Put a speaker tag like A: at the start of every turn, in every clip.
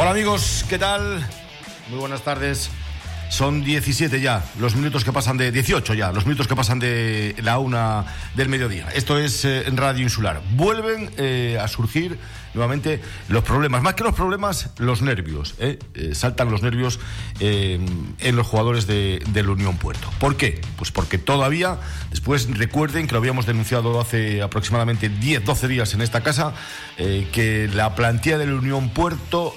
A: Hola amigos, ¿qué tal? Muy buenas tardes. Son 17 ya, los minutos que pasan de 18 ya, los minutos que pasan de la una del mediodía. Esto es eh, Radio Insular. Vuelven eh, a surgir nuevamente los problemas, más que los problemas, los nervios. ¿eh? saltan los nervios en los jugadores de, la Unión Puerto. ¿Por qué? Pues porque todavía, después recuerden que lo habíamos denunciado hace aproximadamente 10, 12 días en esta casa, que la plantilla de la Unión Puerto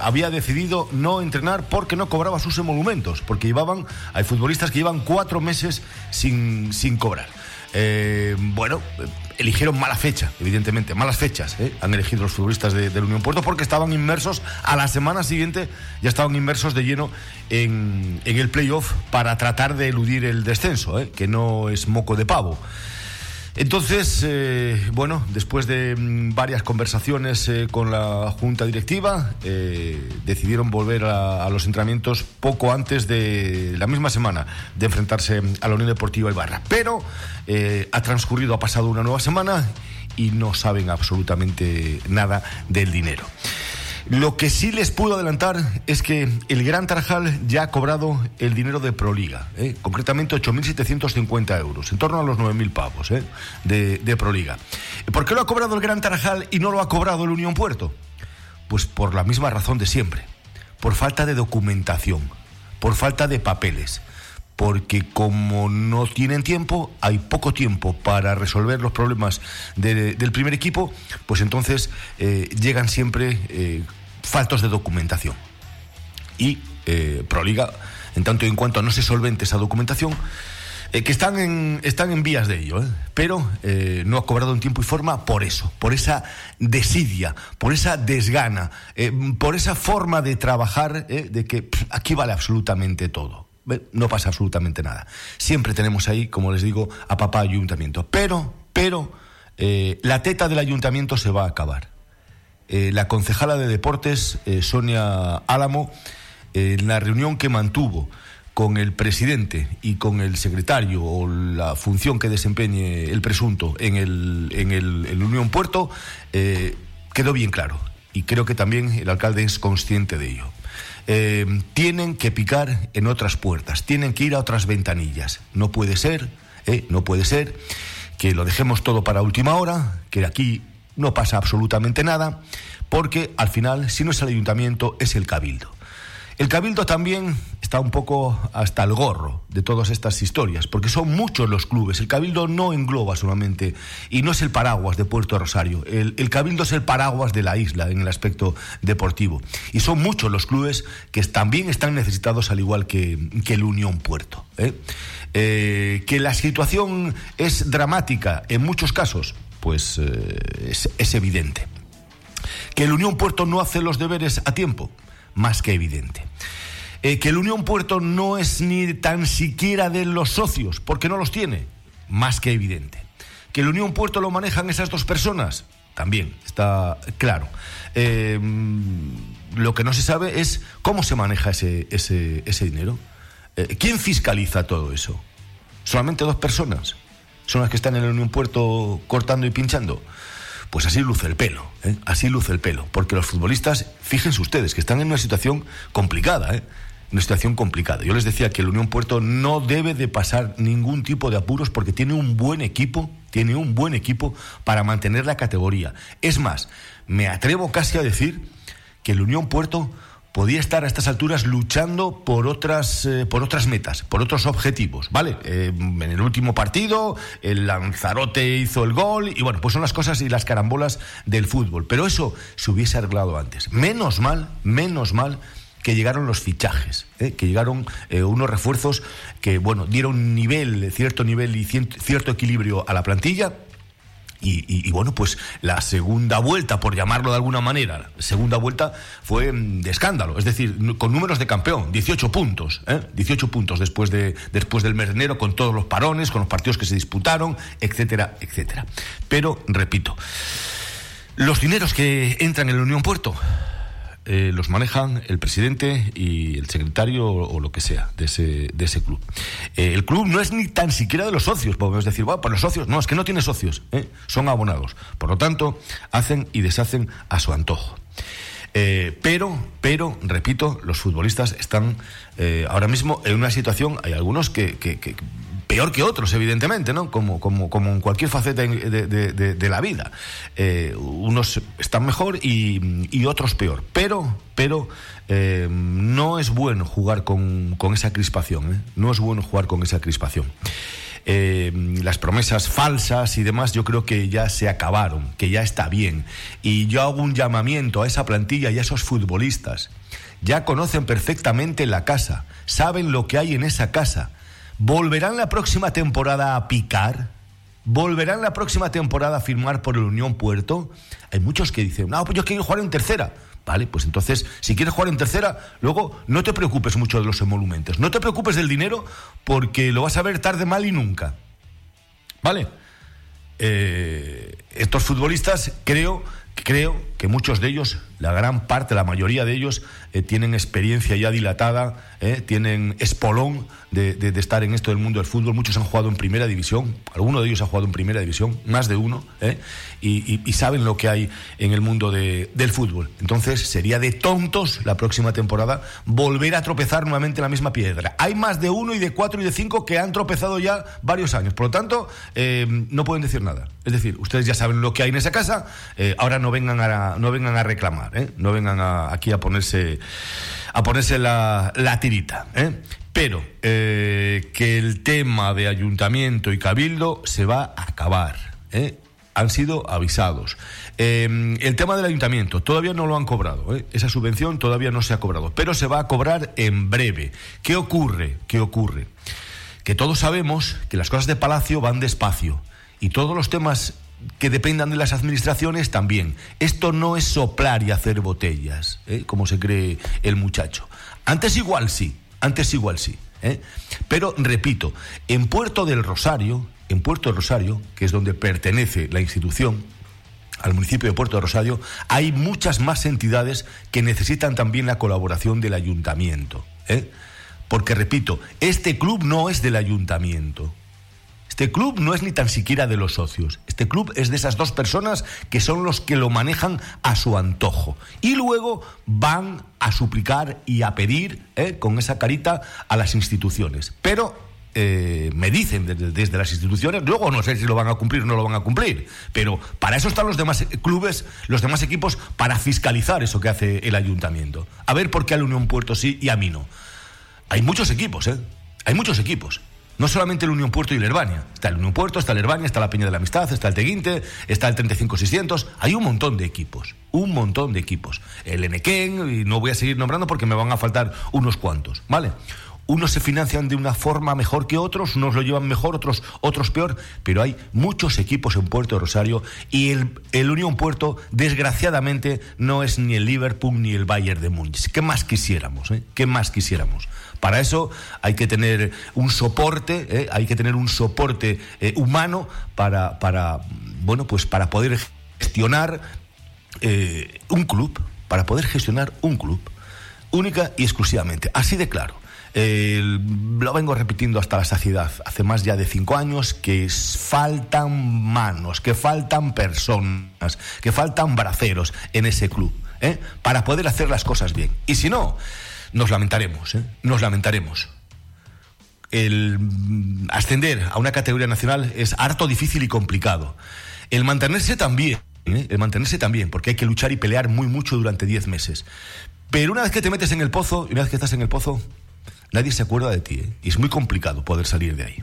A: había decidido no entrenar porque no cobraba sus emolumentos porque llevaban, hay futbolistas que llevan cuatro meses sin, sin cobrar. Eh, bueno, eligieron mala fecha, evidentemente, malas fechas ¿eh? han elegido los futbolistas de, la Unión Puerto porque estaban inmersos, a la semana siguiente ya estaban inmersos de lleno en, en el playoff para tratar de eludir el descenso, ¿eh? que no es moco de pavo. Entonces, eh, bueno, después de mm, varias conversaciones eh, con la Junta Directiva, eh, decidieron volver a, los entrenamientos poco antes de la misma semana de enfrentarse a la Unión Deportiva Ibarra. Pero ha transcurrido, ha pasado una nueva semana y no saben absolutamente nada del dinero. Lo que sí les puedo adelantar es que el Gran Tarajal ya ha cobrado el dinero de Proliga, ¿eh? concretamente 8.750 euros, en torno a los 9.000 pavos ¿eh? de, de Proliga. ¿Por qué lo ha cobrado el Gran Tarajal y no lo ha cobrado el Unión Puerto? Pues por la misma razón de siempre, por falta de documentación, por falta de papeles porque como no tienen tiempo, hay poco tiempo para resolver los problemas del primer equipo, pues entonces eh, llegan siempre eh, faltos de documentación. Y eh, Proliga, en tanto y en cuanto no se solvente esa documentación, que están en, están en vías de ello, pero no ha cobrado en tiempo y forma por eso, por esa desidia, por esa desgana, por esa forma de trabajar de que aquí vale absolutamente todo no pasa absolutamente nada. Siempre tenemos ahí, como les digo, a papá ayuntamiento. Pero, pero, eh, la teta del ayuntamiento se va a acabar. Eh, la concejala de deportes, eh, Sonia Álamo, en la reunión que mantuvo con el presidente y con el secretario o la función que desempeñe el presunto en el, en el Unión Puerto, quedó bien claro. Y creo que también el alcalde es consciente de ello. Eh, tienen que picar en otras puertas, tienen que ir a otras ventanillas. No puede ser, eh, no puede ser que lo dejemos todo para última hora, que aquí no pasa absolutamente nada, porque al final, si no es el ayuntamiento, es el cabildo. El Cabildo también un poco hasta el gorro de todas estas historias, porque son muchos los clubes. El Cabildo no engloba solamente, y no es el paraguas de Puerto Rosario, el, Cabildo es el paraguas de la isla en el aspecto deportivo. Y son muchos los clubes que también están necesitados al igual que, el Unión Puerto. ¿eh? Eh, que la situación es dramática en muchos casos, pues eh, es, es evidente. Que el Unión Puerto no hace los deberes a tiempo más que evidente. Eh, que el Unión Puerto no es ni tan siquiera de los socios, porque no los tiene, más que evidente. Que el Unión Puerto lo manejan esas dos personas, también está claro. Eh, lo que no se sabe es cómo se maneja ese, ese, ese dinero. Eh, ¿Quién fiscaliza todo eso? ¿Solamente dos personas? ¿Son las que están en el Unión Puerto cortando y pinchando? Pues así luce el pelo, ¿eh? así luce el pelo, porque los futbolistas, fíjense ustedes, que están en una situación complicada, ¿eh? Una situación complicada. Yo les decía que el Unión Puerto no debe de pasar ningún tipo de apuros porque tiene un buen equipo, tiene un buen equipo para mantener la categoría. Es más, me atrevo casi a decir que el Unión Puerto podía estar a estas alturas luchando por otras, eh, por otras metas, por otros objetivos, ¿vale? Eh, en el último partido, el Lanzarote hizo el gol, y bueno, pues son las cosas y las carambolas del fútbol. Pero eso se hubiese arreglado antes. Menos mal, menos mal que llegaron los fichajes, ¿eh? que llegaron unos refuerzos que, bueno, dieron nivel, cierto nivel y cierto equilibrio a la plantilla y, bueno, pues la segunda vuelta, por llamarlo de alguna manera, segunda vuelta fue mm, de escándalo, es decir, con números de campeón, 18 puntos, ¿eh? 18 puntos después, de, después del mes de enero, con todos los parones, con los partidos que se disputaron, etcétera, etcétera. Pero, repito, los dineros que entran en la Unión Puerto, eh, los manejan el presidente y el secretario o, lo que sea de ese, de ese club. Eh, el club no es ni tan siquiera de los socios, podemos decir, bueno, pues los socios, no, es que no tiene socios, ¿eh? son abonados. Por lo tanto, hacen y deshacen a su antojo. Pero, pero, repito, los futbolistas están ahora mismo en una situación, hay algunos que, peor que otros, evidentemente, ¿no? Como, como, como en cualquier faceta de, la vida. Eh, unos están mejor y, otros peor. Pero, pero no es bueno jugar con, con esa crispación. No es bueno jugar con esa crispación. Eh, las promesas falsas y demás, yo creo que ya se acabaron, que ya está bien. Y yo hago un llamamiento a esa plantilla y a esos futbolistas. Ya conocen perfectamente la casa, saben lo que hay en esa casa. ¿Volverán la próxima temporada a picar? ¿Volverán la próxima temporada a firmar por el Unión Puerto? Hay muchos que dicen, no, pues yo quiero jugar en tercera. Vale, pues entonces, si quieres jugar en tercera, luego no te preocupes mucho de los emolumentos. No te preocupes del dinero porque lo vas a ver tarde, mal y nunca. ¿Vale? Eh, estos futbolistas creo, creo que muchos de ellos la gran parte, la mayoría de ellos, eh, tienen experiencia ya dilatada, eh, tienen espolón de, estar en esto del mundo del fútbol. Muchos han jugado en primera división, alguno de ellos ha jugado en primera división, más de uno, eh, y, saben lo que hay en el mundo del fútbol. Entonces sería de tontos la próxima temporada volver a tropezar nuevamente la misma piedra. Hay más de uno y de cuatro y de cinco que han tropezado ya varios años. Por lo tanto, no pueden decir nada. Es decir, ustedes ya saben lo que hay en esa casa, ahora no vengan a, no vengan a reclamar. no vengan aquí a ponerse, a ponerse la, tirita. ¿eh? Pero eh, que el tema de ayuntamiento y cabildo se va a acabar. Han sido avisados. el tema del ayuntamiento todavía no lo han cobrado. Esa subvención todavía no se ha cobrado, pero se va a cobrar en breve. ¿Qué ocurre? ¿Qué ocurre? Que todos sabemos que las cosas de Palacio van despacio y todos los temas que dependan de las administraciones también. Esto no es soplar y hacer botellas, ¿eh? como se cree el muchacho. Antes igual sí, antes igual sí. ¿eh? Pero repito, en Puerto del Rosario, en Puerto del Rosario, que es donde pertenece la institución, al municipio de Puerto del Rosario, hay muchas más entidades que necesitan también la colaboración del ayuntamiento. ¿eh? Porque, repito, este club no es del ayuntamiento. Este club no es ni tan siquiera de los socios. Este club es de esas dos personas que son los que lo manejan a su antojo. Y luego van a suplicar y a pedir ¿eh? con esa carita a las instituciones. Pero eh, me dicen desde, las instituciones, luego no sé si lo van a cumplir o no lo van a cumplir, pero para eso están los demás clubes, los demás equipos, para fiscalizar eso que hace el ayuntamiento. A ver por qué a la Unión Puerto sí y a mí no. Hay muchos equipos, ¿eh? Hay muchos equipos. No solamente el Unión Puerto y el Herbania. Está el Unión Puerto, está el Herbania, está la Peña de la Amistad, está el Teguinte, está el 35600. Hay un montón de equipos. Un montón de equipos. El Enequén, y no voy a seguir nombrando porque me van a faltar unos cuantos. ¿Vale? Unos se financian de una forma mejor que otros, unos lo llevan mejor, otros, otros peor, pero hay muchos equipos en Puerto Rosario y el, el Unión Puerto, desgraciadamente, no es ni el Liverpool ni el Bayern de Múnich. ¿Qué más quisiéramos? Eh? ¿Qué más quisiéramos? Para eso hay que tener un soporte, ¿eh? hay que tener un soporte eh, humano para, para, bueno, pues para poder gestionar eh, un club, para poder gestionar un club, única y exclusivamente, así de claro. Lo vengo repitiendo hasta la saciedad, hace más ya de cinco años, que faltan manos, que faltan personas, que faltan braceros en ese club, para poder hacer las cosas bien. Y si no, nos lamentaremos, ¿eh? nos lamentaremos. El ascender a una categoría nacional es harto difícil y complicado. El mantenerse también, ¿eh? el mantenerse también, porque hay que luchar y pelear muy mucho durante 10 meses. Pero una vez que te metes en el pozo, y una vez que estás en el pozo, nadie se acuerda de ti. ¿eh? Y es muy complicado poder salir de ahí.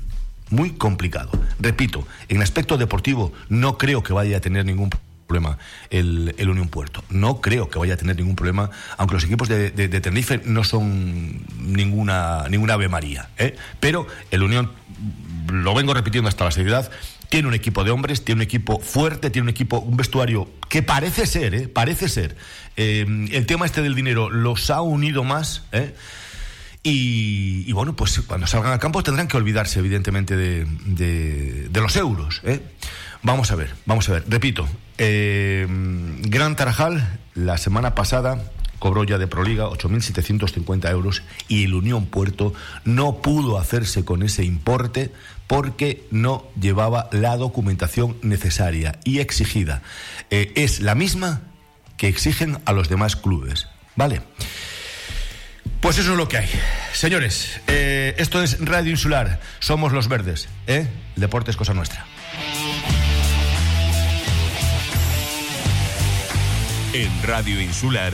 A: Muy complicado. Repito, en el aspecto deportivo no creo que vaya a tener ningún problema problema el, Unión Puerto. No creo que vaya a tener ningún problema, aunque los equipos de, Tenerife no son ninguna, ninguna Ave María. ¿eh? Pero el Unión, lo vengo repitiendo hasta la seriedad, tiene un equipo de hombres, tiene un equipo fuerte, tiene un equipo, un vestuario que parece ser, ¿eh? parece ser. Eh, el tema este del dinero los ha unido más. ¿eh? Y, bueno, pues cuando salgan al campo tendrán que olvidarse, evidentemente, de, los euros. ¿eh? Vamos a ver, vamos a ver. Repito, eh, Gran Tarajal la semana pasada cobró ya de Proliga 8.750 euros y el Unión Puerto no pudo hacerse con ese importe porque no llevaba la documentación necesaria y exigida. Eh, es la misma que exigen a los demás clubes. ¿Vale? Pues eso es lo que hay. Señores, eh, esto es Radio Insular. Somos los verdes. ¿eh? El deporte es cosa nuestra.
B: En Radio Insular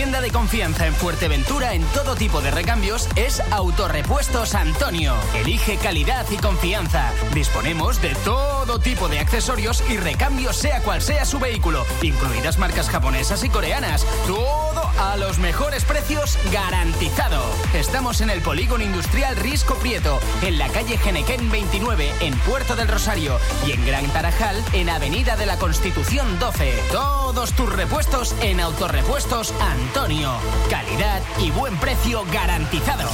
C: Tienda de confianza en Fuerteventura en todo tipo de recambios es Autorepuestos Antonio. Elige calidad y confianza. Disponemos de todo tipo de accesorios y recambios sea cual sea su vehículo, incluidas marcas japonesas y coreanas. Todo a los mejores precios garantizado. Estamos en el Polígono Industrial Risco Prieto, en la calle Genequén 29, en Puerto del Rosario y en Gran Tarajal, en Avenida de la Constitución 12. Todos tus repuestos en Autorepuestos Antonio. Calidad y buen precio garantizado.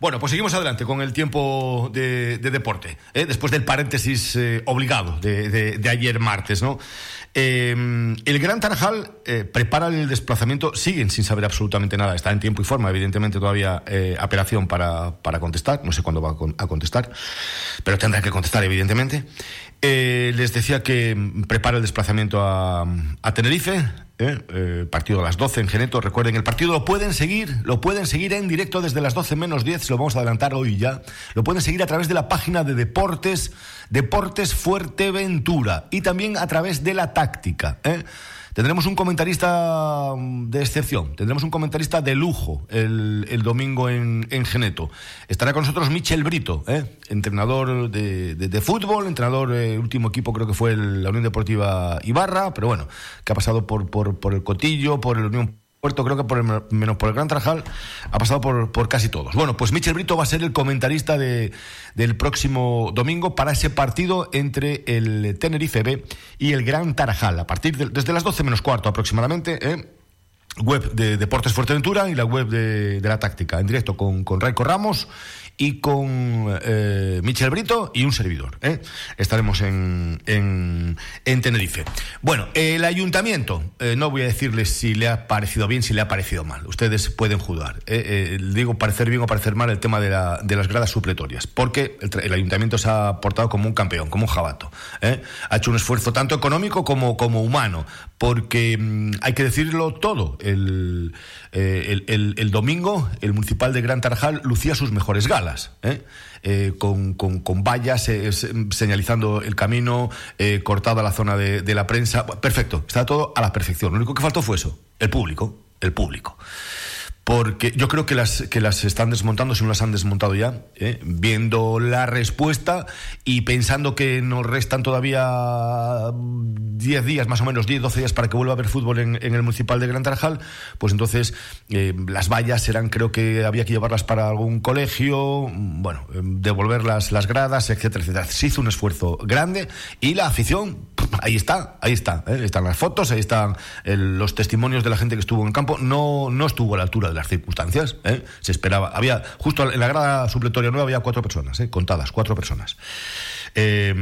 A: Bueno, pues seguimos adelante con el tiempo de, deporte, ¿eh? después del paréntesis eh, obligado de, ayer martes, ¿no? Eh, el Gran Tarajal prepara el desplazamiento, siguen sin saber absolutamente nada, está en tiempo y forma, evidentemente todavía apelación para, para, contestar, no sé cuándo va a contestar, pero tendrá que contestar, evidentemente. les decía que prepara el desplazamiento a, a Tenerife, ¿eh? Eh, partido a las 12 en Geneto. Recuerden, el partido lo pueden seguir, lo pueden seguir en directo desde las 12 menos 10, lo vamos a adelantar hoy ya. Lo pueden seguir a través de la página de Deportes, Deportes Fuerteventura y también a través de la táctica. ¿eh? Tendremos un comentarista mm, de excepción, tendremos un comentarista de lujo el, domingo en, Geneto. Estará con nosotros Michel Brito, ¿eh? entrenador de, fútbol, entrenador, el último equipo creo que fue la Unión Deportiva Ibarra, pero bueno, que ha pasado por, por, por el Cotillo, por el Unión creo que por menos por el Gran Trajal, ha pasado por, por, casi todos. Bueno, pues Michel Brito va a ser el comentarista de, del próximo domingo para ese partido entre el Tenerife B y el Gran Tarajal, a partir de, desde las 12 menos cuarto aproximadamente. ¿eh? web de Deportes Fuerteventura y la web de, de la táctica, en directo con, con Raico Ramos y con eh, Michel Brito y un servidor. ¿eh? Estaremos en, en, Tenerife. Bueno, el ayuntamiento, eh, no voy a decirles si le ha parecido bien, si le ha parecido mal. Ustedes pueden juzgar. digo parecer bien o parecer mal el tema de, la, de las gradas supletorias, porque el, ayuntamiento se ha portado como un campeón, como un jabato. Ha hecho un esfuerzo tanto económico como, como humano, porque mm, hay que decirlo todo. El, el, el, domingo, el municipal de Gran Tarajal lucía sus mejores galas. ¿Eh? Eh, con, con, vallas eh, señalizando el camino, cortada la zona de, de, la prensa. Perfecto, está todo a la perfección. Lo único que faltó fue eso, el público, el público porque yo creo que las, que las están desmontando, si no las han desmontado ya, ¿eh? viendo la respuesta y pensando que nos restan todavía 10 días, más o menos 10, 12 días para que vuelva a haber fútbol en, el municipal de Gran Tarajal, pues entonces eh, las vallas serán, creo que había que llevarlas para algún colegio, bueno, devolver las, gradas, etcétera, etcétera. Se hizo un esfuerzo grande y la afición, ahí está, ahí está, ¿eh? están las fotos, ahí están los testimonios de la gente que estuvo en campo, no, no estuvo a la altura las circunstancias. ¿eh? Se esperaba. Había, justo en la grada supletoria nueva había cuatro personas, ¿eh? contadas, cuatro personas. Eh,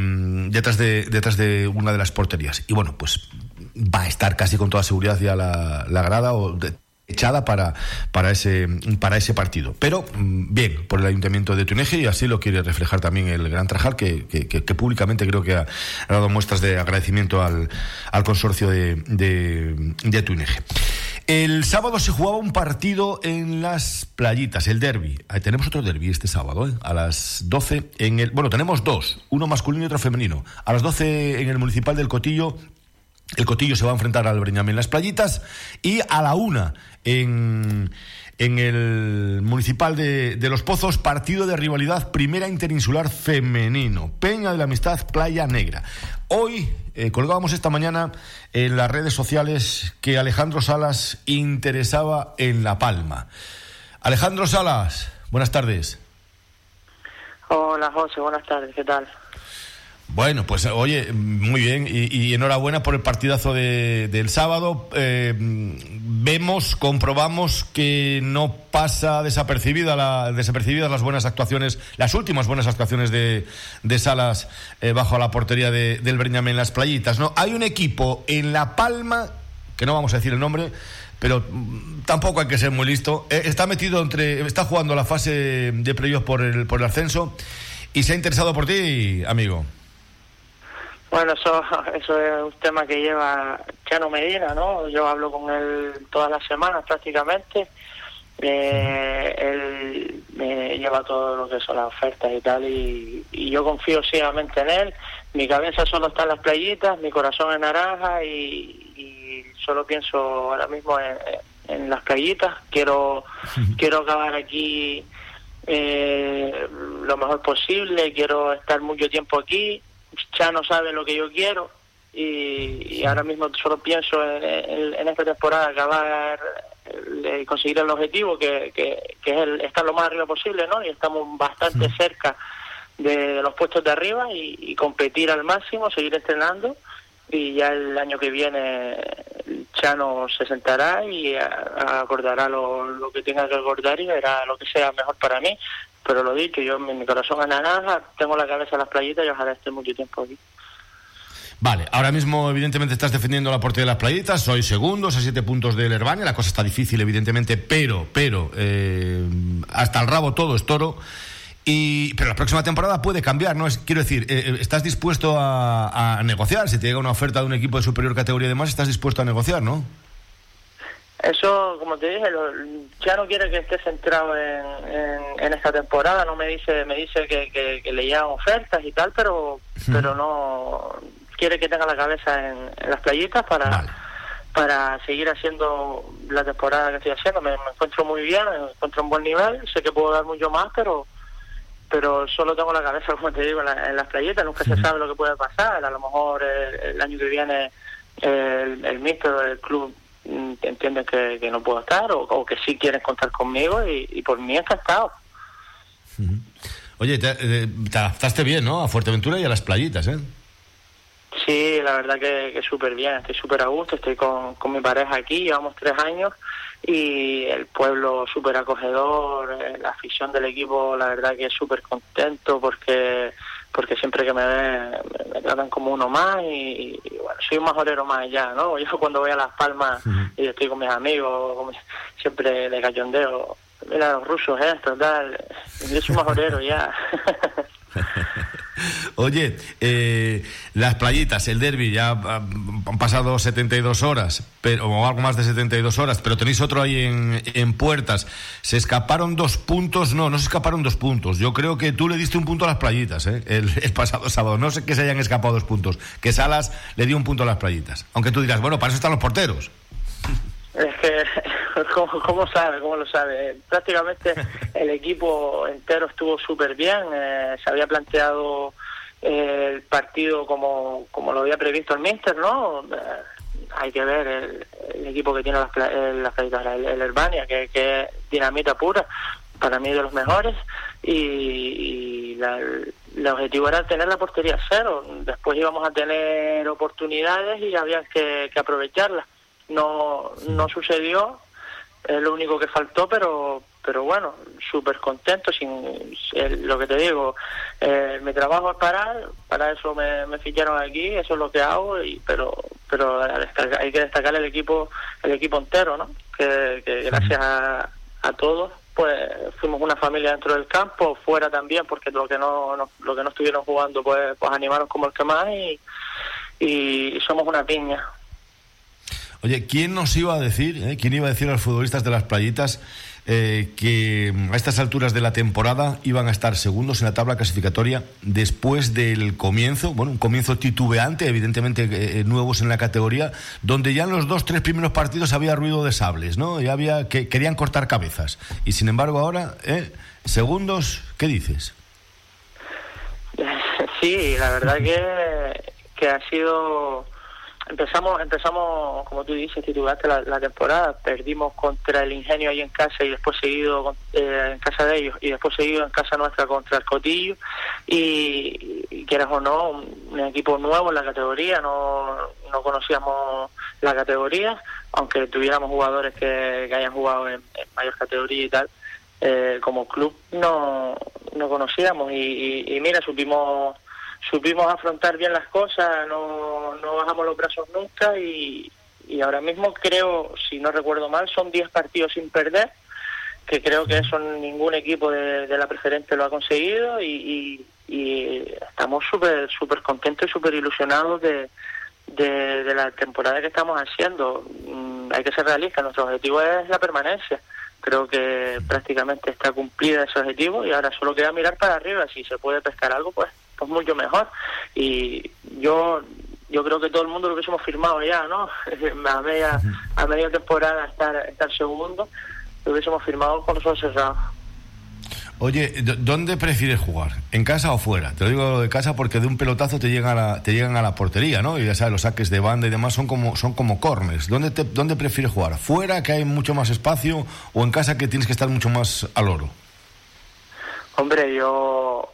A: detrás, de, detrás de una de las porterías. Y bueno, pues va a estar casi con toda seguridad ya la, la grada o echada para, para, ese, para ese partido. Pero mm, bien, por el Ayuntamiento de Tuneje y así lo quiere reflejar también el Gran Trajal, que, públicamente creo que ha, dado muestras de agradecimiento al, al consorcio de, de, de. El sábado se jugaba un partido en las playitas, el derby. tenemos otro derby este sábado, ¿eh? a las 12 en el... Bueno, tenemos dos, uno masculino y otro femenino. A las 12 en el Municipal del Cotillo el Cotillo se va a enfrentar al Breñame en las playitas y a la una en, en el Municipal de, Los Pozos, partido de rivalidad primera interinsular femenino, Peña de la Amistad, Playa Negra. Hoy eh, colgábamos esta mañana en las redes sociales que Alejandro Salas interesaba en La Palma. Alejandro Salas, buenas tardes.
D: Hola José, buenas tardes, ¿qué tal?
A: Bueno, pues oye, muy bien y, enhorabuena por el partidazo de, del sábado. Eh, vemos, comprobamos que no pasa desapercibida la, desapercibidas las buenas actuaciones, las últimas buenas actuaciones de, de Salas eh, bajo la portería de, del Breñame en las playitas. ¿no? Hay un equipo en La Palma, que no vamos a decir el nombre, pero mm, tampoco hay que ser muy listo. Eh, está metido entre, está jugando la fase de previos por el, por el ascenso y se ha interesado por ti, amigo.
D: Bueno, eso, eso es un tema que lleva Chano Medina, ¿no? Yo hablo con él todas las semanas prácticamente. Eh, él me lleva todo lo que son las ofertas y tal, y, yo confío ciegamente en él. Mi cabeza solo está en las playitas, mi corazón es naranja y, solo pienso ahora mismo en, las playitas. Quiero, quiero acabar aquí eh, lo mejor posible, quiero estar mucho tiempo aquí ya no sabe lo que yo quiero y, ahora mismo solo pienso en, esta temporada acabar de conseguir el objetivo que, que, es el, estar lo más arriba posible no y estamos bastante cerca de, los puestos de arriba y, competir al máximo seguir entrenando y ya el año que viene Chano se sentará y acordará lo, lo que tenga que acordar y verá lo que sea mejor para mí pero lo dicho, yo mi, corazón es naranja, tengo la cabeza en las playitas y ojalá esté mucho tiempo aquí.
A: Vale, ahora mismo evidentemente estás defendiendo la portería de las playitas, soy segundos a siete puntos del Herbania, la cosa está difícil evidentemente, pero, pero, eh, hasta el rabo todo es toro. Y, pero la próxima temporada puede cambiar, ¿no? Es, quiero decir, eh, eh, ¿estás dispuesto a, a, negociar? Si te llega una oferta de un equipo de superior categoría y demás, ¿estás dispuesto a negociar, no?
D: Eso, como te dije, ya no quiere que esté centrado en, en, esta temporada. No me dice, me dice que, que, le llegan ofertas y tal, pero, pero no quiere que tenga la cabeza en, las playitas para para seguir haciendo la temporada que estoy haciendo. Me, encuentro muy bien, me encuentro en buen nivel. Sé que puedo dar mucho más, pero pero solo tengo la cabeza, como te digo, en, las playitas. Nunca se sabe lo que puede pasar. A lo mejor el, año que viene el, el mister del club entienden que, que, no puedo estar o, que sí quieren contar conmigo y, por mí encantado.
A: Oye, eh, te, adaptaste bien, ¿no? A Fuerteventura y a las playitas, ¿eh?
D: Sí, la verdad que, que súper bien, estoy súper a gusto, estoy con, con mi pareja aquí, llevamos tres años y el pueblo súper acogedor, eh, la afición del equipo, la verdad que es súper contento porque porque siempre que me ven me, tratan como uno más y, bueno, soy un majorero más allá, ¿no? Yo cuando voy a Las Palmas y estoy con mis amigos, siempre de cachondeo, mira los rusos esto, tal, yo soy un majorero ya.
A: Oye, eh, las playitas, el derby, ya han pasado 72 horas, pero, o algo más de 72 horas, pero tenéis otro ahí en, puertas. ¿Se escaparon dos puntos? No, no se escaparon dos puntos. Yo creo que tú le diste un punto a las playitas ¿eh? el, el, pasado sábado. No sé que se hayan escapado dos puntos. Que Salas le dio un punto a las playitas. Aunque tú dirás, bueno, para eso están los porteros.
D: Es que, ¿cómo, sabe? ¿Cómo lo sabe? Prácticamente el equipo entero estuvo súper bien. Eh, se había planteado eh, el partido como, como lo había previsto el Minster, ¿no? Eh, hay que ver el, equipo que tiene las, las el, el Herbania, que, que, es dinamita pura, para mí de los mejores, y, el objetivo era tener la portería cero. Después íbamos a tener oportunidades y había que, que aprovecharlas no, no sucedió, es lo único que faltó, pero pero bueno, súper contento, sin lo que te digo, eh, mi trabajo es parar, para eso me, me ficharon aquí, eso es lo que hago, y, pero pero hay que destacar el equipo el equipo entero, ¿no? Que, gracias a, a todos pues fuimos una familia dentro del campo, fuera también, porque lo que no, lo que no estuvieron jugando pues pues animaron como el que más y, y somos una piña.
A: Oye, ¿quién nos iba a decir, eh, quién iba a decir a los futbolistas de las playitas eh, que a estas alturas de la temporada iban a estar segundos en la tabla clasificatoria después del comienzo, bueno, un comienzo titubeante, evidentemente eh, nuevos en la categoría, donde ya en los dos, tres primeros partidos había ruido de sables, ¿no? Ya había que querían cortar cabezas. Y sin embargo ahora, segundos, ¿qué dices?
D: Sí, la verdad que, que ha sido empezamos, empezamos, como tú dices, titulaste la, temporada, perdimos contra el Ingenio ahí en casa y después seguido eh, en casa de ellos y después seguido en casa nuestra contra el Cotillo y, y quieras o no, un, equipo nuevo en la categoría, no, no conocíamos la categoría, aunque tuviéramos jugadores que, que hayan jugado en, en, mayor categoría y tal, eh, como club no, no conocíamos y, y, y mira, supimos supimos afrontar bien las cosas, no, no bajamos los brazos nunca y, y ahora mismo creo, si no recuerdo mal, son 10 partidos sin perder, que creo que eso ningún equipo de, de la preferente lo ha conseguido y, y, estamos súper súper contentos y súper ilusionados de, de, de, la temporada que estamos haciendo. Mm, hay que ser realistas, nuestro objetivo es la permanencia. Creo que prácticamente está cumplida ese objetivo y ahora solo queda mirar para arriba. Si se puede pescar algo, pues pues mucho mejor. Y yo yo creo que todo el mundo lo hubiésemos firmado ya, ¿no? a media, a media temporada estar, estar segundo, lo hubiésemos firmado con los ojos cerrados.
A: Oye, ¿dónde prefieres jugar? ¿En casa o fuera? Te lo digo de casa porque de un pelotazo te llegan a la, te llegan a la portería, ¿no? Y ya sabes, los saques de banda y demás son como, son como corners. ¿Dónde, te, ¿Dónde prefieres jugar? ¿Fuera, que hay mucho más espacio, o en casa, que tienes que estar mucho más al oro?
D: Hombre, yo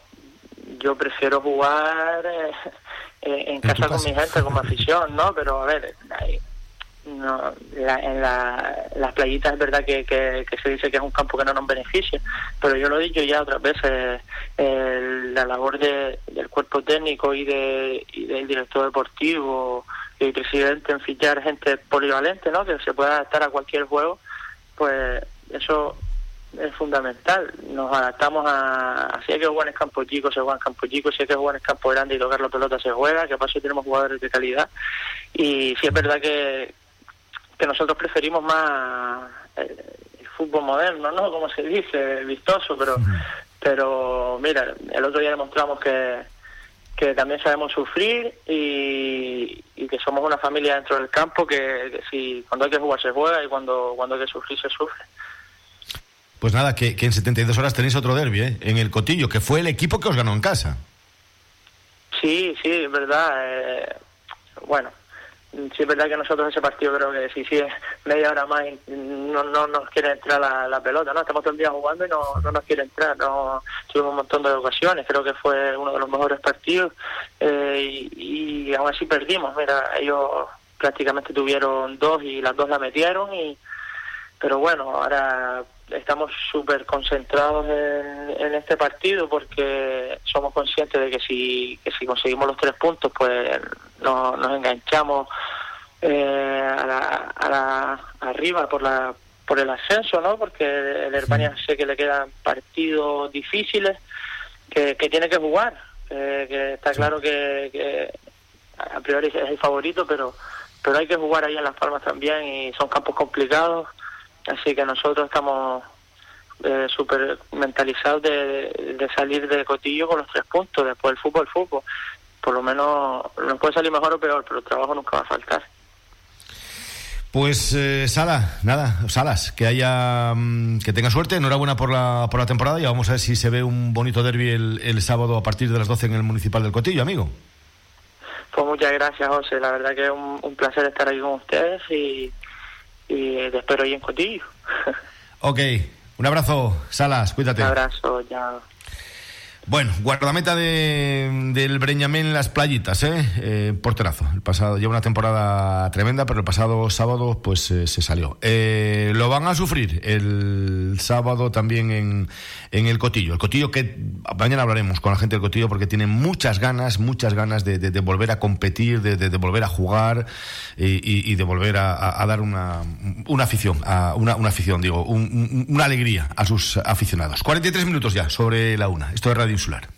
D: yo prefiero jugar eh, en casa, con mi gente, como afición, ¿no? Pero a ver, no, la, en la, las playitas es verdad que, que, que, se dice que es un campo que no nos beneficia, pero yo lo he dicho ya otras veces, eh, la labor de, del cuerpo técnico y, de, y del director deportivo y el presidente en fichar gente polivalente, ¿no? Que se pueda adaptar a cualquier juego, pues eso es fundamental. Nos adaptamos a, si hay que jugar en campo chico, se juega en campo chico, si hay que jugar en campo grande y tocar la pelota, se juega, que paso tenemos jugadores de calidad. Y sí es verdad que, que nosotros preferimos más el, el fútbol moderno, ¿no? Como se dice, vistoso, pero, pero mira, el otro día demostramos que, que también sabemos sufrir y, y, que somos una familia dentro del campo que, que si cuando hay que jugar se juega y cuando, cuando hay que sufrir se sufre.
A: Pues nada, que, que en 72 horas tenéis otro derby, ¿eh? En el Cotillo, que fue el equipo que os ganó en casa.
D: Sí, sí, es verdad. Eh, bueno, sí es verdad que nosotros ese partido creo que si sí, media hora más no, no nos quiere entrar la, la, pelota, ¿no? Estamos todo el día jugando y no, no nos quiere entrar, no tuvimos un montón de ocasiones, creo que fue uno de los mejores partidos eh, y, y aún así perdimos, mira, ellos prácticamente tuvieron dos y las dos la metieron y pero bueno, ahora estamos súper concentrados en, en, este partido porque somos conscientes de que si, que si conseguimos los tres puntos, pues no, nos enganchamos eh, a, la, a la arriba por la por el ascenso, ¿no? Porque el Herbania sé que le quedan partidos difíciles que, que tiene que jugar, eh, que está claro que, que a priori es el favorito, pero pero hay que jugar ahí en Las Palmas también y son campos complicados Así que nosotros estamos eh, súper mentalizados de, de, salir de Cotillo con los tres puntos, después el fútbol, el fútbol. Por lo menos nos puede salir mejor o peor, pero el trabajo nunca va a faltar.
A: Pues eh, Sala, nada, Salas, que haya, que tenga suerte, enhorabuena por la, por la temporada y vamos a ver si se ve un bonito derby el, el sábado a partir de las 12 en el Municipal del Cotillo, amigo.
D: Pues muchas gracias, José, la verdad que es un, un placer estar aquí con ustedes y, y te espero ahí en Cotillo.
A: ok, un abrazo, Salas, cuídate.
D: Un abrazo, ya.
A: Bueno, guardameta de, del Breñamén Las Playitas, ¿eh? ¿eh? porterazo. El pasado, lleva una temporada tremenda, pero el pasado sábado pues eh, se salió. Eh, lo van a sufrir el sábado también en, en el Cotillo. El Cotillo que mañana hablaremos con la gente del Cotillo porque tiene muchas ganas, muchas ganas de, volver a competir, de, volver a jugar y, de volver a, dar una, una afición, una, una afición, digo, un, una alegría a sus aficionados. 43 minutos ya sobre la una. Esto es Radio Insular.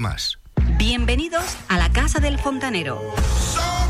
A: más.
E: Bienvenidos a la Casa del Fontanero.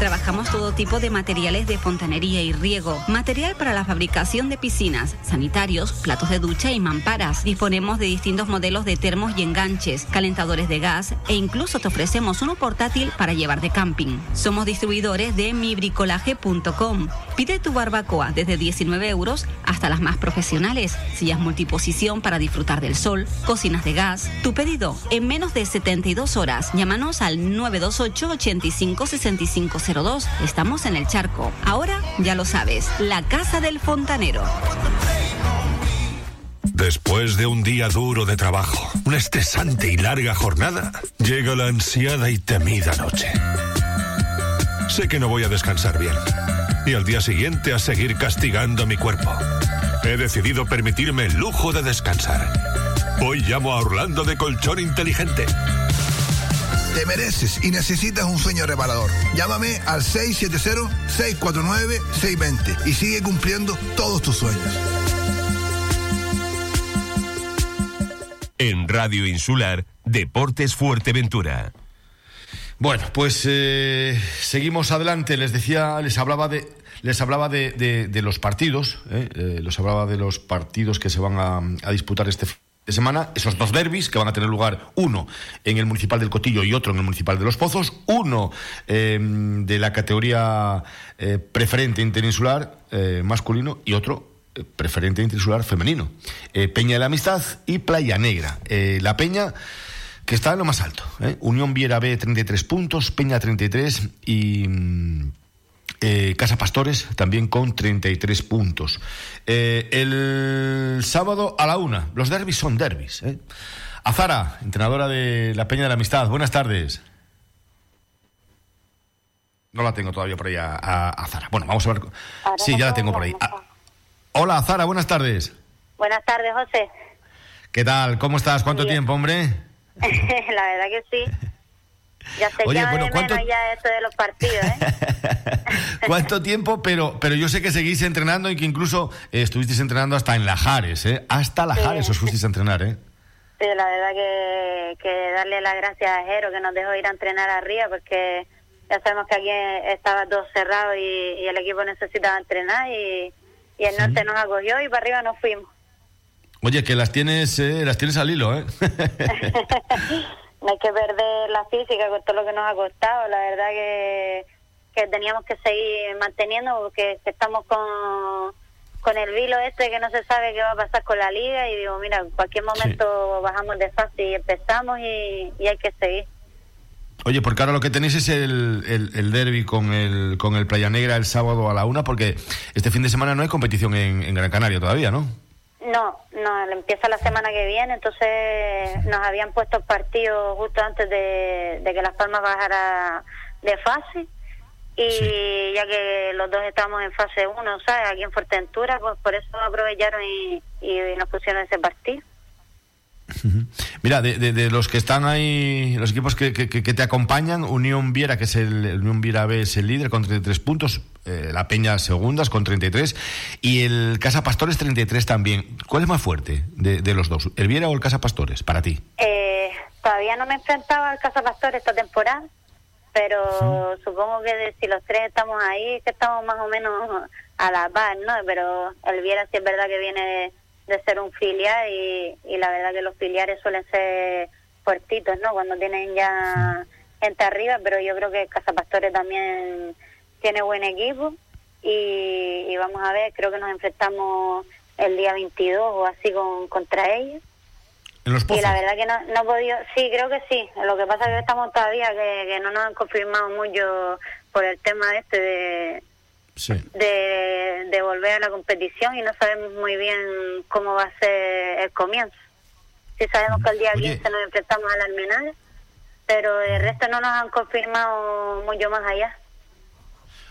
E: Trabajamos todo tipo de materiales de fontanería y riego, material para la fabricación de piscinas, sanitarios, platos de ducha y mamparas. Disponemos de distintos modelos de termos y enganches, calentadores de gas e incluso te ofrecemos uno portátil para llevar de camping. Somos distribuidores de mibricolaje.com. Pide tu barbacoa desde 19 euros hasta las más profesionales, sillas multiposición para disfrutar del sol, cocinas de gas. Tu pedido en menos de 72 horas. Llámanos al 928 85 65 02. Estamos en el charco. Ahora ya lo sabes, la Casa del Fontanero.
F: Después de un día duro de trabajo, una estresante y larga jornada, llega la ansiada y temida noche. Sé que no voy a descansar bien. Y al día siguiente a seguir castigando mi cuerpo. He decidido permitirme el lujo de descansar. Hoy llamo a Orlando de Colchón Inteligente.
G: Te mereces y necesitas un sueño reparador. Llámame al 670-649-620 y sigue cumpliendo todos tus sueños.
B: En Radio Insular, Deportes Fuerteventura.
A: Bueno, pues eh, seguimos adelante. Les decía, les hablaba de, les hablaba de, de- de los partidos, ¿eh? Eh, les hablaba de los partidos que se van a, a disputar este fin de semana, esos dos derbis que van a tener lugar, uno en el Municipal del Cotillo y otro en el Municipal de Los Pozos, uno eh, de la categoría eh, preferente interinsular eh, masculino y otro eh, preferente interinsular femenino. Peña de la Amistad y Playa Negra. La Peña que está en lo más alto. Unión Viera B 33 puntos, Peña 33 y eh, Casa Pastores también con 33 puntos. Eh, el sábado a la una, los derbis son derbis. ¿eh? Azara, entrenadora de la Peña de la Amistad, buenas tardes. No la tengo todavía por ahí a, a- a Zara. Bueno, vamos a ver.
H: Ahora
A: Sí, ya la tengo por ahí. Ah, hola, Zara, buenas tardes.
H: Buenas tardes, José.
A: ¿Qué tal? ¿Cómo estás? ¿Cuánto
H: Bien.
A: tiempo, hombre?
H: la verdad que sí. Ya se
A: Oye, bueno, ¿cuánto-
H: ya esto de los partidos, ¿eh?
A: ¿Cuánto tiempo? Pero, pero yo sé que seguís entrenando y que incluso eh, estuvisteis entrenando hasta en Lajares, ¿eh? Hasta Lajares os fuisteis a entrenar, ¿eh?
H: Sí, la verdad que, que darle las gracias a Jero que nos dejó ir a entrenar arriba porque ya sabemos que aquí estaba todo cerrado y, y el equipo necesitaba entrenar y, y el norte nos acogió y para arriba nos fuimos.
A: Oye, que las tienes, eh, las tienes al hilo, ¿eh?
H: No hay que perder la física con todo lo que nos ha costado. La verdad que, que teníamos que seguir manteniendo porque estamos con, con el vilo este que no se sabe qué va a pasar con la liga y digo, mira, en cualquier momento bajamos de fase y empezamos y, y hay que seguir.
A: Oye, porque ahora lo que tenéis es el, el, el derby con el, con el Playa Negra el sábado a la una, porque este fin de semana no hay competición en, en Gran Canaria todavía, ¿no?
H: No, no, empieza la semana que viene, entonces nos habían puesto el partido justo antes de, de que Las Palmas bajara de fase y ya que los dos estamos en fase 1, ¿sabes? Aquí en Fuerteventura, pues por eso aprovecharon y, y nos pusieron ese partido.
A: Mira, de, de- de los que están ahí, los equipos que, que- que- que te acompañan, Unión Viera, que es el, el Unión Viera B, es el líder con 33 puntos, eh, la Peña segundas con 33 y el Casa Pastores 33 también. ¿Cuál es más fuerte de, de los dos, el Viera o el Casa Pastores, para ti?
H: Eh, todavía no me enfrentaba al Casa Pastor esta temporada, pero supongo que de- si los tres estamos ahí, que estamos más o menos a la par, ¿no? Pero el Viera sí es verdad que viene de, de ser un filial y, y la verdad que los filiales suelen ser fuertitos, ¿no? Cuando tienen ya gente arriba, pero yo creo que Casa Pastores también tiene buen equipo y, y vamos a ver, creo que nos enfrentamos el día 22 o así con, contra ellos.
A: En los
H: Y la verdad que no, no he podido, sí, creo que sí. Lo que pasa es que estamos todavía, que, que no nos han confirmado mucho por el tema este de,
A: Sí.
H: de, de volver a la competición y no sabemos muy bien cómo va a ser el comienzo. Sí sabemos que el día
A: Oye.
H: 15 nos enfrentamos al Almenar pero el resto no nos han confirmado mucho más allá.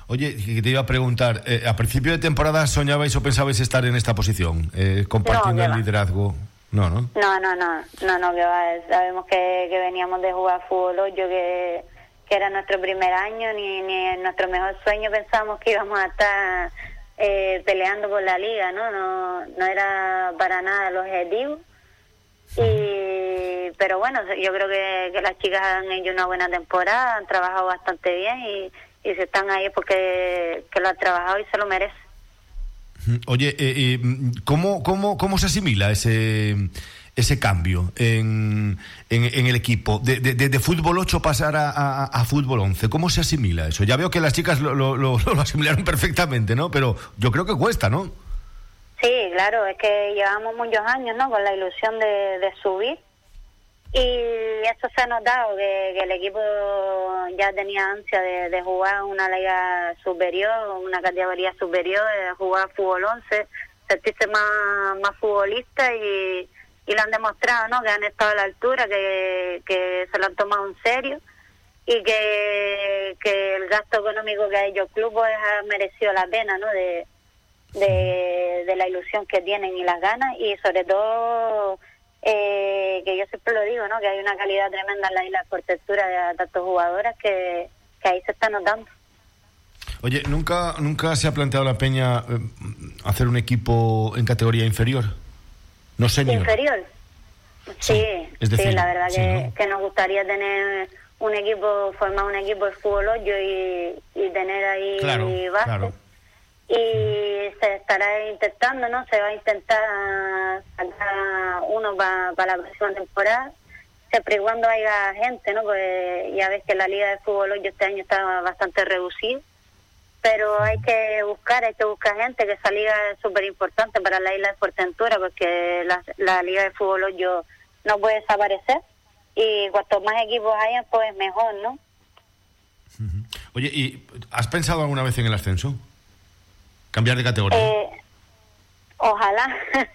A: Oye, que te iba a preguntar, eh, ¿a principio de temporada soñabais o pensabais estar en esta posición, eh, compartiendo el liderazgo? No, ¿no?
H: No, no, no, no, no, que va. Sabemos que, que veníamos de jugar fútbol yo que, que era nuestro primer año, ni, ni en nuestro mejor sueño pensamos que íbamos a estar eh, peleando por la liga, ¿no? No, no era para nada el objetivo. Y, pero bueno, yo creo que, que las chicas han hecho una buena temporada, han trabajado bastante bien y, y si están ahí porque que lo han trabajado y se lo merecen.
A: Oye, eh, eh, ¿cómo, cómo, ¿cómo se asimila ese, ese cambio en, en, el equipo? De, de, fútbol 8 pasar a, a, fútbol 11, ¿cómo se asimila eso? Ya veo que las chicas lo, lo, lo, lo, asimilaron perfectamente, ¿no? Pero yo creo que cuesta, ¿no?
H: Sí, claro, es que llevamos muchos años, ¿no? Con la ilusión de, de subir y eso se ha notado, que, el equipo ya tenía ansia de, jugar una liga superior, una categoría superior, de jugar fútbol 11, sentirse más, más futbolista y, y lo han demostrado, ¿no? Que han estado a la altura, que, que se lo han tomado en serio y que, que el gasto económico que ha hecho el club pues, ha merecido la pena, ¿no? De, de, de la ilusión que tienen y las ganas y sobre todo eh, que yo siempre lo digo, ¿no? Que hay una calidad tremenda en la isla de arquitectura de tantos jugadoras que, que ahí se está notando.
A: Oye, ¿nunca, ¿nunca se ha planteado la Peña eh, hacer un equipo en categoría inferior? No sé
H: ¿Inferior? Sí, sí, la verdad que, que, nos gustaría tener un equipo, formar un equipo de fútbol y, y tener ahí
A: claro, base. Claro
H: y se estará intentando, ¿no? Se va a intentar sacar uno para la próxima temporada, siempre y cuando haya gente, ¿no? Pues ya ves que la liga de fútbol hoy este año está bastante reducida, pero hay que buscar, hay que buscar gente, que esa liga es súper importante para la isla de Fuerteventura, porque la, la liga de fútbol hoy no puede desaparecer y cuanto más equipos hayan, pues mejor, ¿no?
A: Oye, ¿y has pensado alguna vez en el ascenso? Cambiar de categoría.
H: Eh, ojalá,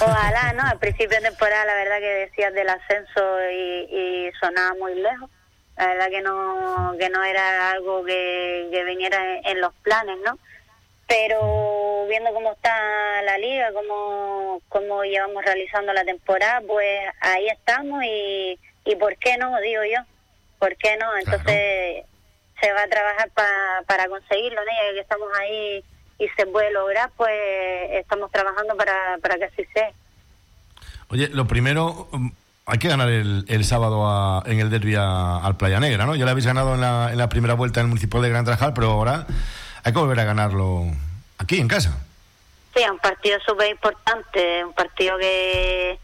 H: ojalá, ¿no? Al principio de temporada la verdad que decías del ascenso y, sonaba muy lejos. La verdad que no, que no era algo que, que viniera en, los planes, ¿no? Pero viendo cómo está la liga, cómo, cómo llevamos realizando la temporada, pues ahí estamos y, y ¿por qué no? Digo yo. ¿Por qué no? Entonces se va a trabajar para conseguirlo, ¿no? Ya que estamos ahí y se puede lograr, pues estamos trabajando para, para que así sea.
A: Oye, lo primero, mm, hay que ganar el, el sábado en el derby al Playa Negra, ¿no? Ya lo habéis ganado en la, en la primera vuelta en el municipio de Gran Trajal, pero ahora hay que volver a ganarlo aquí, en casa.
H: Sí, un partido súper importante, un partido que,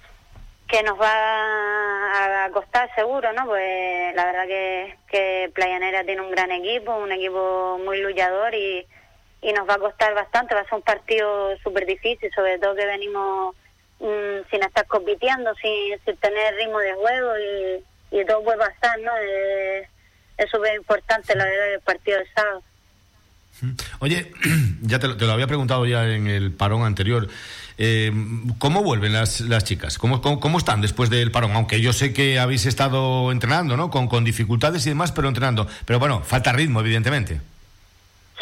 H: que nos va a costar seguro, ¿no? Pues la verdad que, que Playa Negra tiene un gran equipo, un equipo muy luchador y y nos va a costar bastante, va a ser un partido súper difícil, sobre todo que venimos mm, sin estar compitiendo, sin, sin, tener ritmo de juego y, y todo puede pasar, ¿no? es súper importante la verdad el partido del sábado.
A: Oye, ya te lo, había preguntado ya en el parón anterior. Eh, ¿Cómo vuelven las, las chicas? ¿Cómo, ¿Cómo, están después del parón? Aunque yo sé que habéis estado entrenando, ¿no? Con, con dificultades y demás, pero entrenando. Pero bueno, falta ritmo, evidentemente.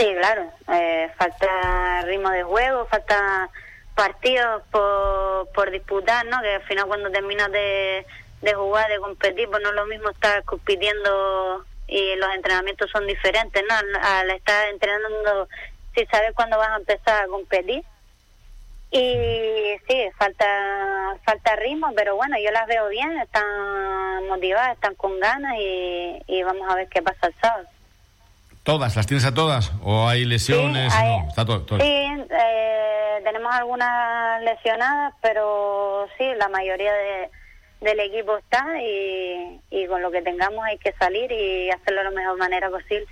H: Sí, claro. Eh, falta ritmo de juego, falta partidos por, por disputar, ¿no? Que al final cuando terminas de, de jugar, de competir, pues no es lo mismo estar compitiendo y los entrenamientos son diferentes, ¿no? Al, estar entrenando, si sabes cuándo vas a empezar a competir. Y sí, falta falta ritmo, pero bueno, yo las veo bien, están motivadas, están con ganas y, y vamos a ver qué pasa el sábado.
A: ¿Todas? ¿Las tienes a todas? ¿O hay lesiones?
H: Sí,
A: no, está
H: todo, sí eh, tenemos algunas lesionadas, pero sí, la mayoría de, del equipo está y, y con lo que tengamos hay que salir y hacerlo de la mejor manera posible.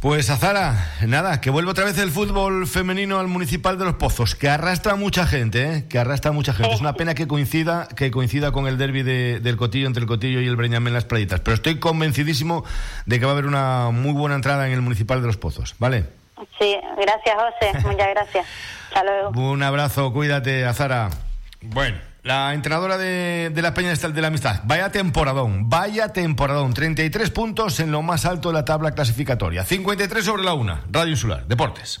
A: Pues Azara, nada, que vuelva otra vez el fútbol femenino al municipal de Los Pozos, que arrastra mucha gente, ¿eh? que arrastra mucha gente. Es una pena que coincida, que coincida con el derby del Cotillo entre el Cotillo y el Breñamén en las playitas, pero estoy convencidísimo de que va a haber una muy buena entrada en el municipal de Los Pozos, ¿vale?
H: Sí, gracias José, muchas gracias. Hasta luego.
A: Un abrazo, cuídate, Azara. Bueno. La entrenadora de, la Peña de la Amistad. Vaya temporadón, vaya temporadón. 33 puntos en lo más alto de la tabla clasificatoria. 53 sobre la una. Radio Insular, Deportes.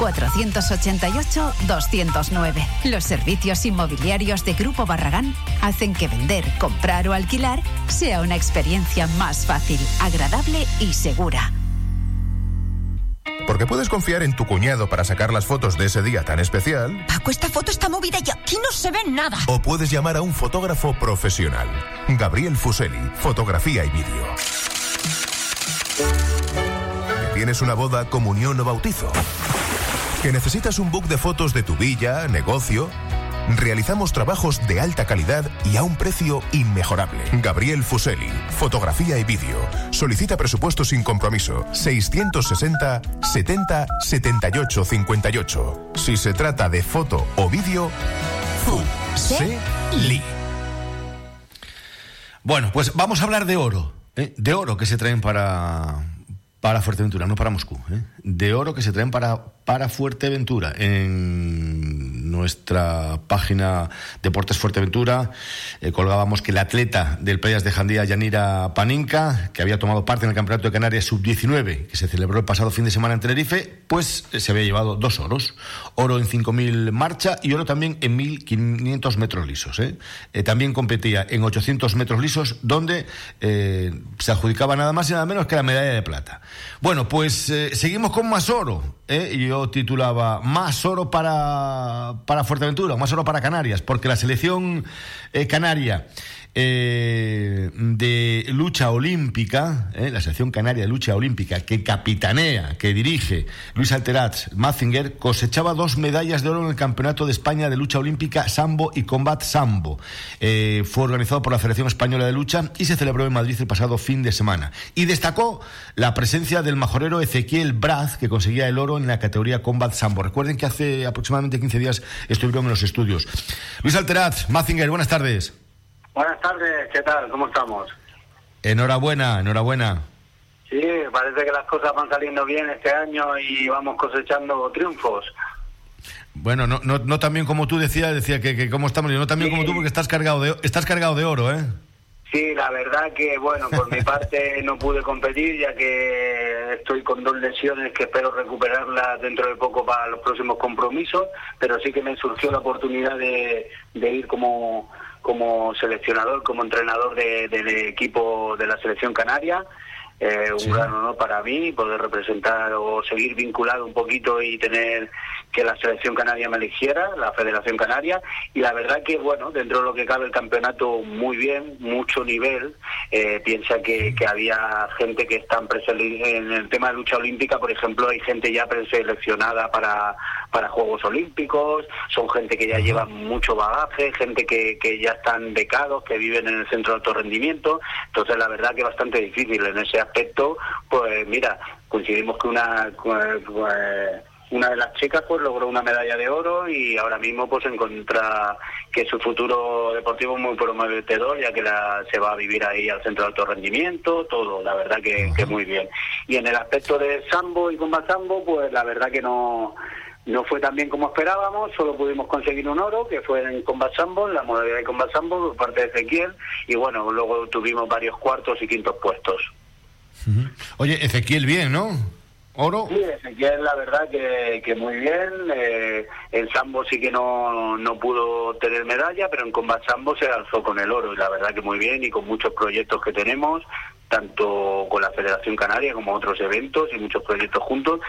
I: 488-209. Los servicios inmobiliarios de Grupo Barragán hacen que vender, comprar o alquilar sea una experiencia más fácil, agradable y segura.
J: Porque puedes confiar en tu cuñado para sacar las fotos de ese día tan especial.
K: Paco, esta foto está movida y aquí no se ve nada.
J: O puedes llamar a un fotógrafo profesional. Gabriel Fuseli, fotografía y vídeo. ¿Tienes una boda, comunión o bautizo? ¿Que necesitas un book de fotos de tu villa, negocio? Realizamos trabajos de alta calidad y a un precio inmejorable. Gabriel Fuseli, fotografía y vídeo. Solicita presupuesto sin compromiso. 660 70 78 58. Si se trata de foto o vídeo, Fuseli.
A: Bueno, pues vamos a hablar de oro. ¿eh? De oro que se traen para, para Fuerteventura, no para Moscú. ¿eh? De oro que se traen para, para Fuerteventura. En nuestra página Deportes Fuerteventura eh, colgábamos que el atleta del Playas de Jandía, Yanira Paninka, que había tomado parte en el Campeonato de Canarias Sub-19, que se celebró el pasado fin de semana en Tenerife, pues eh, se había llevado dos oros. Oro en 5.000 marcha y oro también en 1.500 metros lisos. también competía en 800 metros lisos, donde se adjudicaba nada más y nada menos que la medalla de plata. Bueno, pues seguimos con más oro. Yo titulaba Más oro para, para Fuerteventura, más oro para Canarias, porque la selección eh, canaria eh, de lucha olímpica, eh, la selección canaria de lucha olímpica, que capitanea, que dirige Luis Alterat Mazinger, cosechaba dos medallas de oro en el Campeonato de España de lucha olímpica Sambo y Combat Sambo. Eh, fue organizado por la Federación Española de Lucha y se celebró en Madrid el pasado fin de semana. Y destacó la presencia del majorero Ezequiel Braz, que conseguía el oro en la categoría Combat Sambo. Recuerden que hace aproximadamente 15 días estuvieron en los estudios. Luis Alterat Mazinger, buenas tardes.
L: Buenas tardes, ¿qué tal? ¿Cómo estamos?
A: Enhorabuena, enhorabuena.
L: Sí, parece que las cosas van saliendo bien este año y vamos cosechando triunfos.
A: Bueno, no, no, no tan bien como tú decías, decía que, que cómo estamos, no tan bien como tú porque estás cargado de estás cargado de oro, ¿eh?
L: Sí, la verdad que, bueno, por mi parte no pude competir ya que estoy con dos lesiones que espero recuperarlas dentro de poco para los próximos compromisos, pero sí que me surgió la oportunidad de, de ir como como seleccionador, como entrenador del equipo de la selección canaria. Eh, un gran honor para mí poder representar o seguir vinculado un poquito y tener que la selección canaria me eligiera, la Federación Canaria, y la verdad que, bueno, dentro de lo que cabe el campeonato, muy bien, mucho nivel. Eh, piensa que, que, había gente que está en el tema de lucha olímpica, por ejemplo, hay gente ya preseleccionada para, para Juegos Olímpicos, son gente que ya lleva mucho bagaje, gente que, que ya están becados, que viven en el centro de alto rendimiento. Entonces, la verdad que es bastante difícil en ese aspecto. Pues mira, coincidimos que una. Pues, una de las chicas pues logró una medalla de oro y ahora mismo pues encuentra que su futuro deportivo es muy prometedor ya que la, se va a vivir ahí al centro de alto rendimiento, todo, la verdad que, que muy bien. Y en el aspecto de sambo y combat sambo pues la verdad que no no fue tan bien como esperábamos, solo pudimos conseguir un oro, que fue en Combat Sambo, en la modalidad de Combat Sambo, por parte de Ezequiel, y bueno, luego tuvimos varios cuartos y quintos puestos.
A: Oye, Ezequiel bien, ¿no? ¿Oro?
L: Sí, Ezequiel, la verdad que, que muy bien. Eh, en Sambo sí que no, no pudo tener medalla, pero en Combat Sambo se alzó con el oro, y la verdad que muy bien, y con muchos proyectos que tenemos, tanto con la Federación Canaria como otros eventos y muchos proyectos juntos,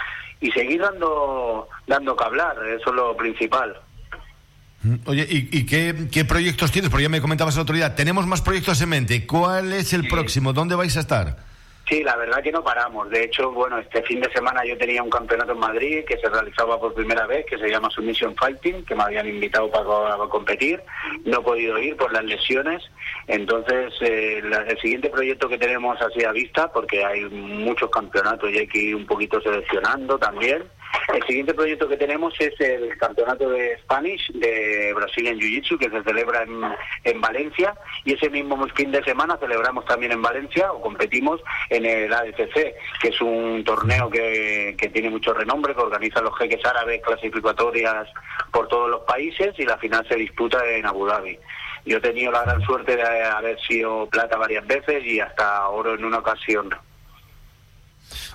L: y seguir dando, dando que hablar, eso es lo principal.
A: Mm, oye, ¿y, qué, qué, proyectos tienes? Porque ya me comentabas la autoridad. Tenemos más proyectos en mente. ¿Cuál es el próximo? ¿Dónde vais a estar?
L: Sí, la verdad que no paramos. De hecho, bueno, este fin de semana yo tenía un campeonato en Madrid que se realizaba por primera vez, que se llama Submission Fighting, que me habían invitado para, competir. No he podido ir por las lesiones. Entonces, eh, el siguiente proyecto que tenemos así a vista, porque hay muchos campeonatos y hay que ir un poquito seleccionando también, el siguiente proyecto que tenemos es el campeonato de Spanish de Brazilian Jiu-Jitsu que se celebra en, en, Valencia y ese mismo fin de semana celebramos también en Valencia o competimos en el ADCC, que es un torneo que, que tiene mucho renombre, que organizan los jeques árabes clasificatorias por todos los países y la final se disputa en Abu Dhabi. Yo he tenido la gran suerte de haber sido plata varias veces y hasta oro en una ocasión.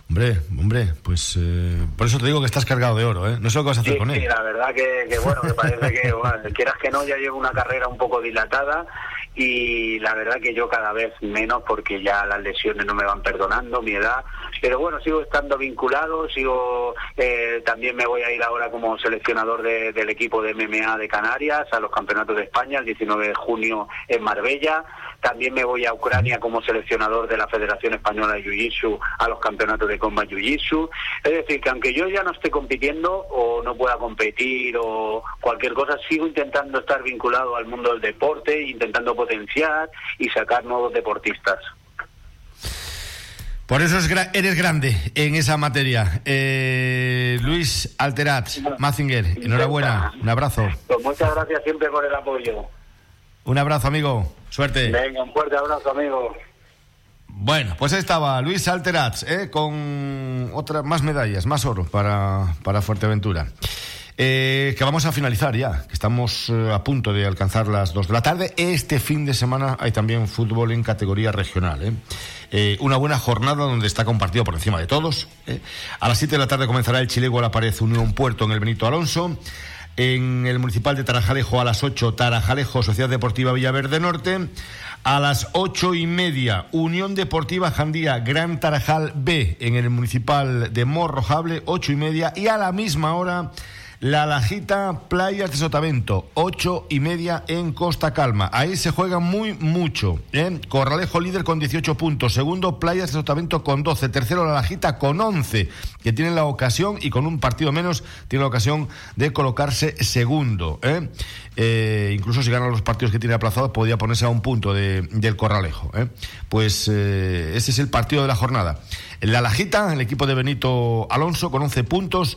A: Hombre, hombre, pues eh, por eso te digo que estás cargado de oro, ¿eh? No sé lo que vas a hacer con él.
L: Sí, la verdad que, bueno, me parece que, bueno, quieras que no, ya llevo una carrera un poco dilatada y la verdad que yo cada vez menos porque ya las lesiones no me van perdonando, mi edad, pero bueno, sigo estando vinculado, sigo, eh, también me voy a ir ahora como seleccionador del equipo de MMA de Canarias a los campeonatos de España el 19 de junio en Marbella, también me voy a Ucrania como seleccionador de la Federación Española de Jiu-Jitsu a los campeonatos de Combat Jiu-Jitsu. Es decir, que aunque yo ya no esté compitiendo o no pueda competir o cualquier cosa, sigo intentando estar vinculado al mundo del deporte, intentando potenciar y sacar nuevos deportistas.
A: Por eso eres grande en esa materia. Eh, Luis Alterat, Mazinger, enhorabuena, un abrazo.
L: Pues muchas gracias siempre por el apoyo.
A: Un abrazo, amigo. Suerte.
L: Venga, un fuerte abrazo, amigo.
A: Bueno, pues ahí estaba Luis Alterats, ¿eh? con otras más medallas, más oro para, para Fuerteventura. Eh, que vamos a finalizar ya, que estamos eh, a punto de alcanzar las dos de la tarde. Este fin de semana hay también fútbol en categoría regional. una buena jornada donde está compartido por encima de todos. A las 7 de la tarde comenzará el Chilego a la pared Unión Puerto en el Benito Alonso. En el municipal de Tarajalejo a las 8, Tarajalejo, Sociedad Deportiva Villaverde Norte. A las ocho y media, Unión Deportiva Jandía, Gran Tarajal B, en el municipal de Morrojable, ocho y media. Y a la misma hora, la Lajita Playas de Sotavento, ocho y media en Costa Calma. Ahí se juega muy mucho. ¿eh? Corralejo líder con 18 puntos. Segundo, Playas de Sotavento con 12. Tercero, la Lajita con 11, que tiene la ocasión y con un partido menos tiene la ocasión de colocarse segundo. ¿eh? Eh, incluso si gana los partidos que tiene aplazados, podría ponerse a un punto del Corralejo. Pues ese es el partido de la jornada. La Lajita, el equipo de Benito Alonso, con 11 puntos.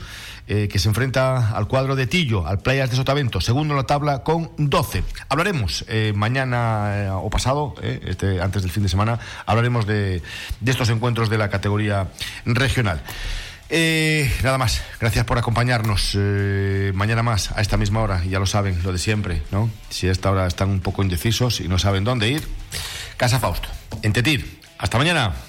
A: Eh, que se enfrenta al cuadro de Tillo, al Playas de Sotavento, segundo en la tabla con 12. Hablaremos eh, mañana eh, o pasado, este, antes del fin de semana, hablaremos de, de estos encuentros de la categoría regional. nada más, gracias por acompañarnos. mañana más, a esta misma hora, ya lo saben, lo de siempre, ¿no? Si a esta hora están un poco indecisos y no saben dónde ir, Casa Fausto, en Tetir. Hasta mañana.